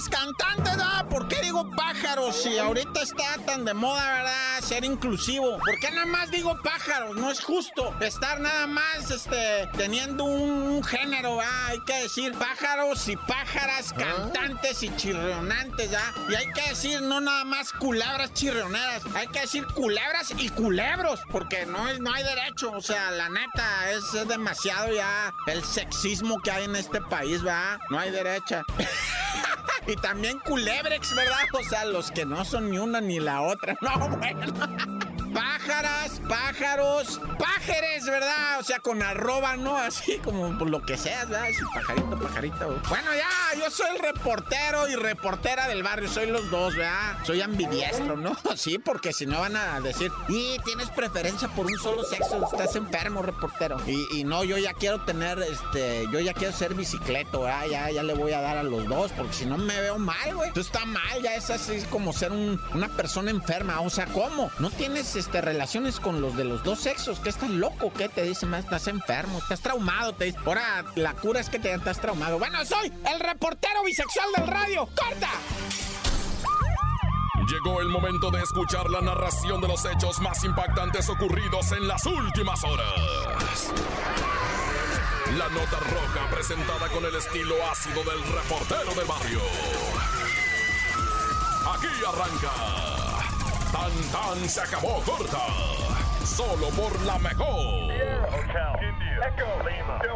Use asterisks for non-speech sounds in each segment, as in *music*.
cantantes, ¿verdad? ¿Por qué digo pájaros si ahorita está tan de moda, verdad? Ser inclusivo. ¿Por qué nada más digo pájaros? No es justo estar nada más este, teniendo un, un género, ¿verdad? Hay que decir pájaros y pájaras, cantantes y chirrionantes, ¿ya? Y hay que decir no nada más culebras chirrioneras, hay que decir culebras y culebros, porque no, es, no hay derecho. O sea, la neta, es, es demasiado ya el sexismo que hay en este país, ¿verdad? No hay derecha. *laughs* Y también culebrex, ¿verdad? O sea, los que no son ni una ni la otra. *laughs* No, bueno. Pájaras, pájaros, pájeres, ¿verdad? O sea, con arroba, ¿no? *laughs* Así como por lo que seas, ¿verdad? Así, pajarito, pajarito. Bueno, ya, yo soy el reportero y reportera del barrio, soy los dos, ¿verdad? Soy ambidiestro, ¿no? *laughs* Sí, porque si no van a decir, y tienes preferencia por un solo sexo, estás enfermo, reportero. Y, y no, yo ya quiero tener, este, yo ya quiero ser bicicleto, ¿verdad? Ya, ya le voy a dar a los dos, porque si no me veo mal, güey. Esto está mal, ya es así como ser un- una persona enferma. O sea, ¿cómo? No tienes este, relaciones con los de los dos sexos. ¿Qué estás loco? ¿Qué te dicen? Estás enfermo, estás traumado. Te dice, ahora la cura es que te estás traumado. Bueno, soy el reportero bisexual del radio. ¡Corta! Llegó el momento de escuchar la narración de los hechos más impactantes ocurridos en las últimas horas. La nota roja presentada con el estilo ácido del reportero del barrio. Aquí arranca. Tan tan se acabó corta. Solo por la mejor.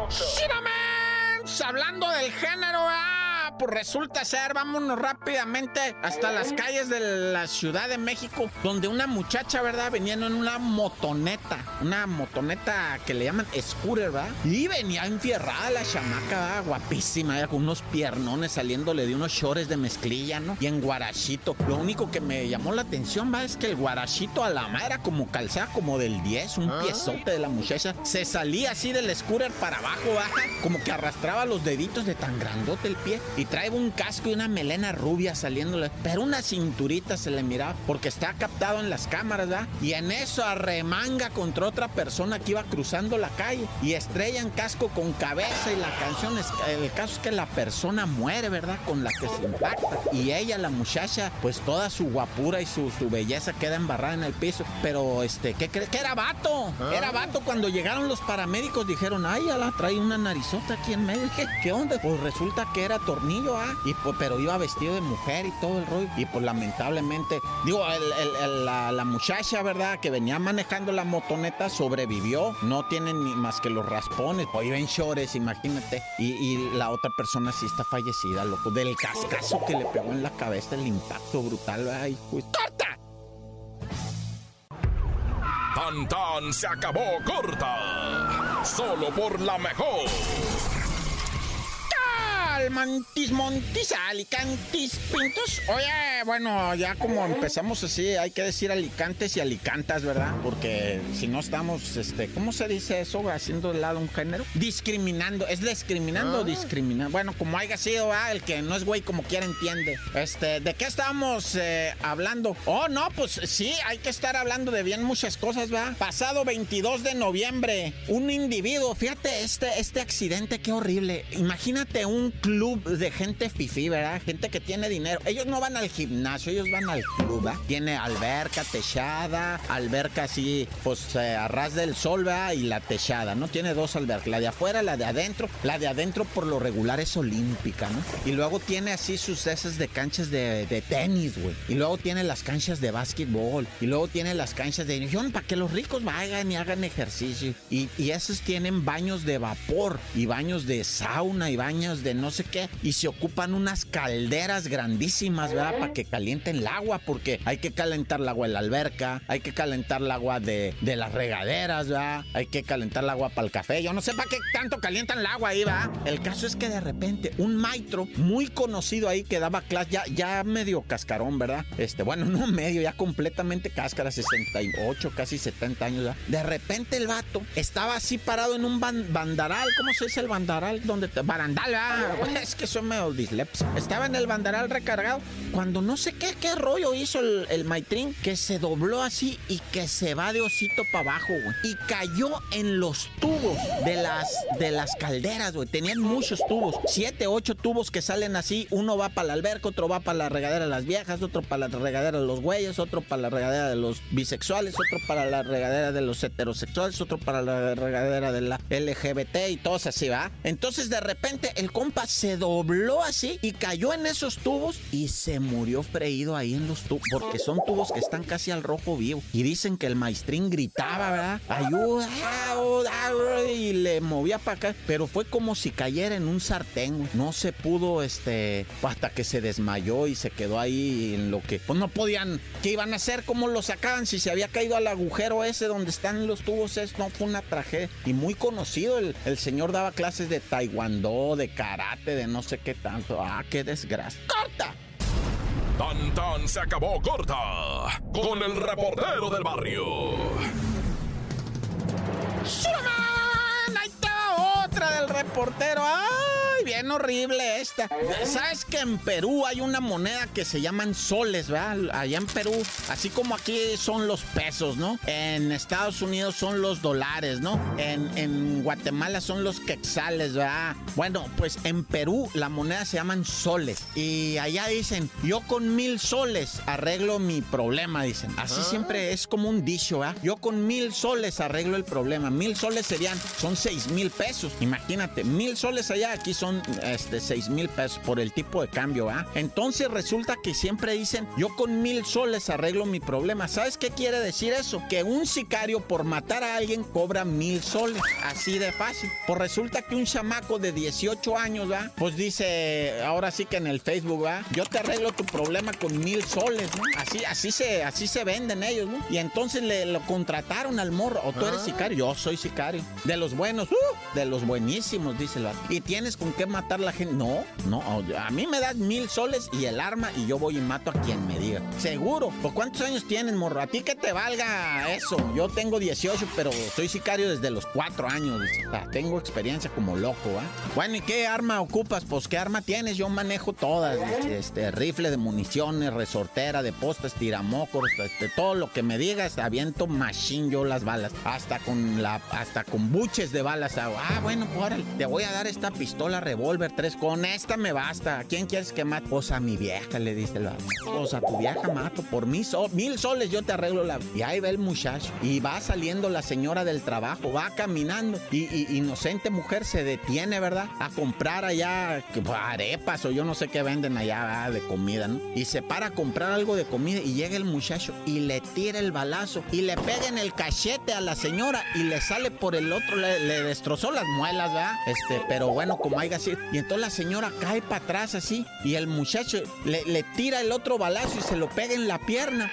¡Shiramans! Hablando del género, ah, pues resulta ser, vámonos rápidamente hasta las calles de la Ciudad de México, donde una muchacha, ¿verdad? Venía en una motoneta, una motoneta que le llaman scooter, ¿verdad? Y venía enfierrada la chamaca, ¿verdad? guapísima, ¿verdad? con unos piernones saliéndole de unos shorts de mezclilla, ¿no? Y en guarachito. Lo único que me llamó la atención, ¿va? Es que el guarachito a la madre era como calzada como del 10, un piezote de la muchacha. Se salía así del scooter para abajo, baja, como que arrastraba los deditos de tan grandote el pie. Y trae un casco y una melena rubia saliéndole. Pero una cinturita se le miraba, porque está captado en las cámaras, ¿verdad? Y en eso arremanga contra otra persona que iba cruzando la calle. Y estrellan casco con cabeza. Y la canción es. El caso es que la persona muere, ¿verdad? Con la que se impacta. Y ella, la muchacha, pues toda su guapura y su, su belleza queda embarrada en el piso. Pero, este, ¿qué crees? Que era vato. Era vato. Cuando llegaron los paramédicos dijeron, ay, ya la trae una narizota aquí en medio. ¿Qué, *laughs* qué onda? Pues resulta que era tornillo, ¿ah? Pero iba vestido de mujer y todo el rollo. Y pues lamentablemente, digo, la, muchacha, ¿verdad? Que venía manejando la motoneta sobrevivió. No tiene ni más que los raspones. Pues iba en imagínate. Y, la otra persona sí está fallecida, loco. Del cascazo que le pegó en la cabeza, el impacto brutal. Ay, pues. ¡Corta! Tan tan se acabó corta. Solo por la mejor. Almantis, montis, alicantis, pintos. Oye, bueno, ya como empezamos así, hay que decir alicantes y alicantas, ¿verdad? Porque si no estamos, este, ¿cómo se dice eso? Haciendo de lado un género. Discriminando. ¿Es discriminando o discriminando? Bueno, como haya sido, ¿verdad? El que no es güey como quiera entiende. Este, ¿de qué estábamos eh, hablando? Oh, no, pues sí, hay que estar hablando de bien muchas cosas, ¿va? Pasado 22 de noviembre, un individuo, fíjate este, este accidente, qué horrible. Imagínate un club de gente fifí, ¿verdad? Gente que tiene dinero. Ellos no van al gimnasio, ellos van al club, ¿verdad? Tiene alberca, techada, alberca así, pues eh, a ras del sol, ¿verdad? Y la techada, ¿no? Tiene dos albercas, la de afuera, la de adentro. La de adentro por lo regular es olímpica, ¿no? Y luego tiene así sus esas de canchas de, de tenis, güey. Y luego tiene las canchas de básquetbol. Y luego tiene las canchas de... Para que los ricos vayan y hagan ejercicio. Y, y esos tienen baños de vapor y baños de sauna y baños de no sé qué. Y se ocupan unas calderas grandísimas, ¿verdad? Para que calienten el agua, porque hay que calentar el agua de la alberca, hay que calentar el agua de, de las regaderas, ¿verdad? Hay que calentar el agua para el café. Yo no sé para qué tanto calientan el agua ahí, ¿verdad? El caso es que de repente un maestro muy conocido ahí que daba clase, ya, ya medio cascarón, ¿verdad? Este, bueno, no medio, ya completamente cáscara, 68, casi 70 años, ¿verdad? De repente el vato estaba así parado en un ban- bandaral, ¿cómo se dice el bandaral? Donde te, barandal, ¿verdad? Es que soy medio disleps. Estaba en el banderal recargado cuando no sé qué, qué rollo hizo el, el maitrín que se dobló así y que se va de osito para abajo, güey. Y cayó en los tubos de las, de las calderas, güey. Tenían muchos tubos, siete, ocho tubos que salen así. Uno va para la alberca, otro va para la regadera de las viejas, otro para la regadera de los güeyes, otro para la regadera de los bisexuales, otro para la regadera de los heterosexuales, otro para la regadera de la LGBT y todos así, ¿va? Entonces de repente el compa se dobló así y cayó en esos tubos y se murió freído ahí en los tubos, porque son tubos que están casi al rojo vivo. Y dicen que el maestrín gritaba, ¿verdad? Ayuda, y le movía para acá, pero fue como si cayera en un sartén, no se pudo, este, hasta que se desmayó y se quedó ahí en lo que, pues no podían, ¿qué iban a hacer? ¿Cómo lo sacaban? Si se había caído al agujero ese donde están los tubos, es, no fue una tragedia. Y muy conocido, el, el señor daba clases de taekwondo, de karate, de no sé qué tanto. Ah, qué desgracia. ¡Corta! Tan tan se acabó corta con el reportero del barrio. ¡Suraman! Ahí está otra del reportero. ¡Ay, bien horrible esta! ¿Sabes que en Perú hay una moneda que se llaman soles, ¿verdad? Allá en Perú, así como aquí son los pesos, ¿no? En Estados Unidos son los dólares, ¿no? En, en Guatemala son los quetzales, ¿verdad? Bueno, pues en Perú la moneda se llaman soles. Y allá dicen, yo con mil soles arreglo mi problema, dicen. Así siempre es como un dicho, ¿verdad? Yo con mil soles arreglo el problema. Mil soles serían, son seis mil pesos. Imagínate, mil soles allá, aquí son este, seis mil pesos por el tipo de cambio, ¿verdad? Entonces resulta que siempre dicen, yo con mil soles arreglo mi problema. ¿Sabes qué quiere decir eso? Que un sicario por matar a alguien cobra mil soles. Así de fácil. Pues resulta que un chamaco de 18 años, ¿va? Pues dice, ahora sí que en el Facebook, ¿va? Yo te arreglo tu problema con mil soles, ¿no? Así, así se, así se venden ellos, ¿no? Y entonces le lo contrataron al morro. O tú eres sicario, yo soy sicario. De los buenos, ¡uh! de los buenísimos, dice el vato. Y tienes con qué matar la gente. No, no, a mí me das mil soles y el arma y yo voy y mato a quien me diga. Seguro. ¿Por cuántos años tienes, morro? A ti que te valga eso. Yo tengo 18, pero soy sicario desde los 4 años. sea, tengo experiencia como loco, ¿ah? Bueno, ¿y qué arma ocupas? Pues, ¿qué arma tienes? Yo manejo todas. Este, rifle de municiones, resortera, de postes, tiramocos, este, todo lo que me digas, aviento machine yo las balas. Hasta con la, hasta con buches de balas. Ah, bueno, pues te voy a dar esta pistola revólver 3. Con esta me basta. ¿A quién quieres que mate? Pues a mi vieja, le dice el vato. Pues tu vieja mato. Por mil, sol- mil soles yo te arreglo la. Y ahí va el muchacho. Y va saliendo la señora del trabajo. Va caminando. Y, inocente mujer se detiene, ¿verdad? A comprar allá pues, arepas o yo no sé qué venden allá ¿verdad? de comida, ¿no? Y se para a comprar algo de comida. Y llega el muchacho y le tira el balazo. Y le pega en el cachete a la señora. Y le sale por el otro. Le, le destrozó las muelas, ¿verdad? Este, pero bueno, como haya Y entonces la señora cae para atrás así. Y el muchacho le, tira el otro balazo y se lo pega en la pierna.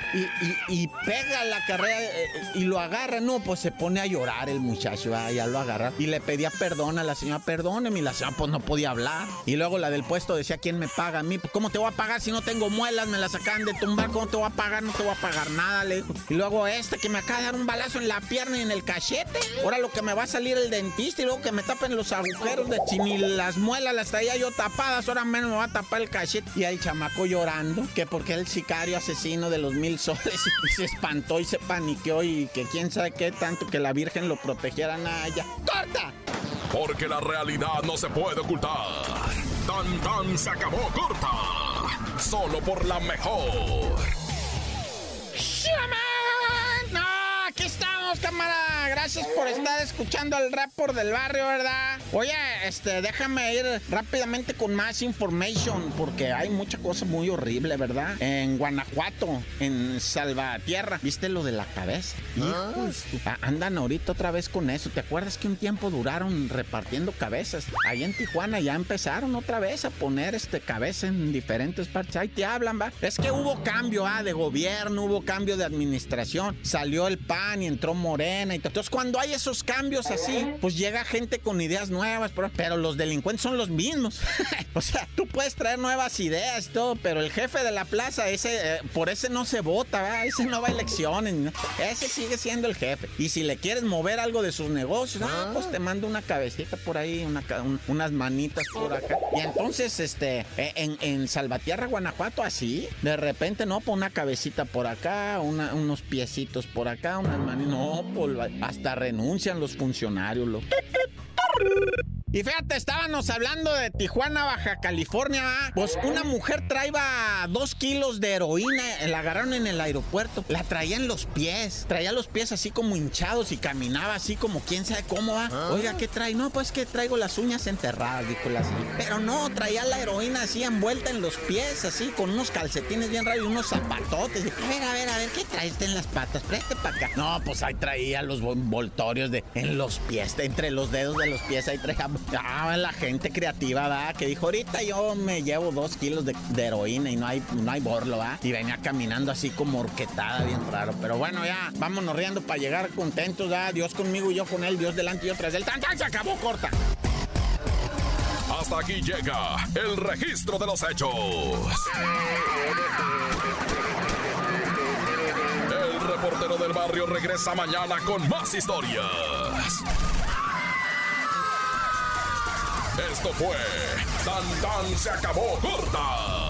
Y, pega la carrera eh, y lo agarra. No, pues se pone a llorar el muchacho. ¿verdad? Ya lo agarra. Y le pedía perdón a la señora. Perdóneme. Y la señora pues no podía hablar. Y luego la del puesto decía, ¿quién me paga a mí? Pues, ¿Cómo te voy a pagar si no tengo muelas? Me las acaban de tumbar. ¿Cómo te voy a pagar? No te voy a pagar nada, le dijo. Y luego este que me acaba de dar un balazo en la pierna y en el cachete. Ahora lo que me va a salir el dentista y luego que me tapen los agujeros de ni las muelas las traía yo tapadas, ahora menos me va a tapar el cachete. Y el chamaco llorando, que porque el sicario asesino de los mil soles y *laughs* se espantó y se paniqueó y que quién sabe qué tanto que la Virgen lo protegiera nada ya. ¡Corta! Porque la realidad no se puede ocultar. Tan tan se acabó corta. Solo por la mejor. No, aquí estamos, cámara. Gracias por estar escuchando el report del barrio, ¿verdad? Oye, este, déjame ir rápidamente con más information, porque hay mucha cosa muy horrible, ¿verdad? En Guanajuato, en Salvatierra. ¿Viste lo de la cabeza? Hijos, a- andan ahorita otra vez con eso. ¿Te acuerdas que un tiempo duraron repartiendo cabezas? Ahí en Tijuana ya empezaron otra vez a poner este cabeza en diferentes partes. Ahí te hablan, va. Es que hubo cambio, ah, de gobierno, hubo cambio de administración. Salió el PAN y entró Morena y todo. Entonces Entonces, cuando hay esos cambios así, pues llega gente con ideas nuevas, pero, los delincuentes son los mismos. *laughs* o sea, tú puedes traer nuevas ideas y todo, pero el jefe de la plaza, ese, eh, por ese no se vota, ¿verdad? ese no va a elecciones, ese sigue siendo el jefe. Y si le quieres mover algo de sus negocios, ah, pues te mando una cabecita por ahí, unas manitas por acá. Y entonces, este, e, en, en Salvatierra, Guanajuato, así, de repente, no, pues una cabecita por acá, unos piecitos por acá, unas manitas, no, pues hasta renuncian los funcionarios. Lo... Y fíjate, estábamos hablando de Tijuana, Baja California. Pues una mujer traía dos kilos de heroína, la agarraron en el aeropuerto. La traía en los pies, traía los pies así como hinchados y caminaba así como quién sabe cómo va. Ah. Oiga, ¿qué trae? No, pues que traigo las uñas enterradas, dijo la señora. Pero no, traía la heroína así envuelta en los pies, así con unos calcetines bien raros y unos zapatotes. A ver, a ver, a ver, ¿qué traes en las patas? Preste para acá. No, pues ahí traía los envoltorios de en los pies, entre los dedos de los pies, ahí traía Ah, la gente creativa, ¿va? Que dijo, ahorita yo me llevo dos kilos de, heroína y no hay, no hay borlo, ¿va? Y venía caminando así como orquetada, bien raro. Pero bueno, ya, vámonos riendo para llegar contentos, ¿va? Dios conmigo y yo con él, Dios delante y yo tras él. ¡Tan, tan! Se acabó, corta. Hasta aquí llega el registro de los hechos. El reportero del barrio regresa mañana con más historias. Esto fue Tan Tan se acabó. Corta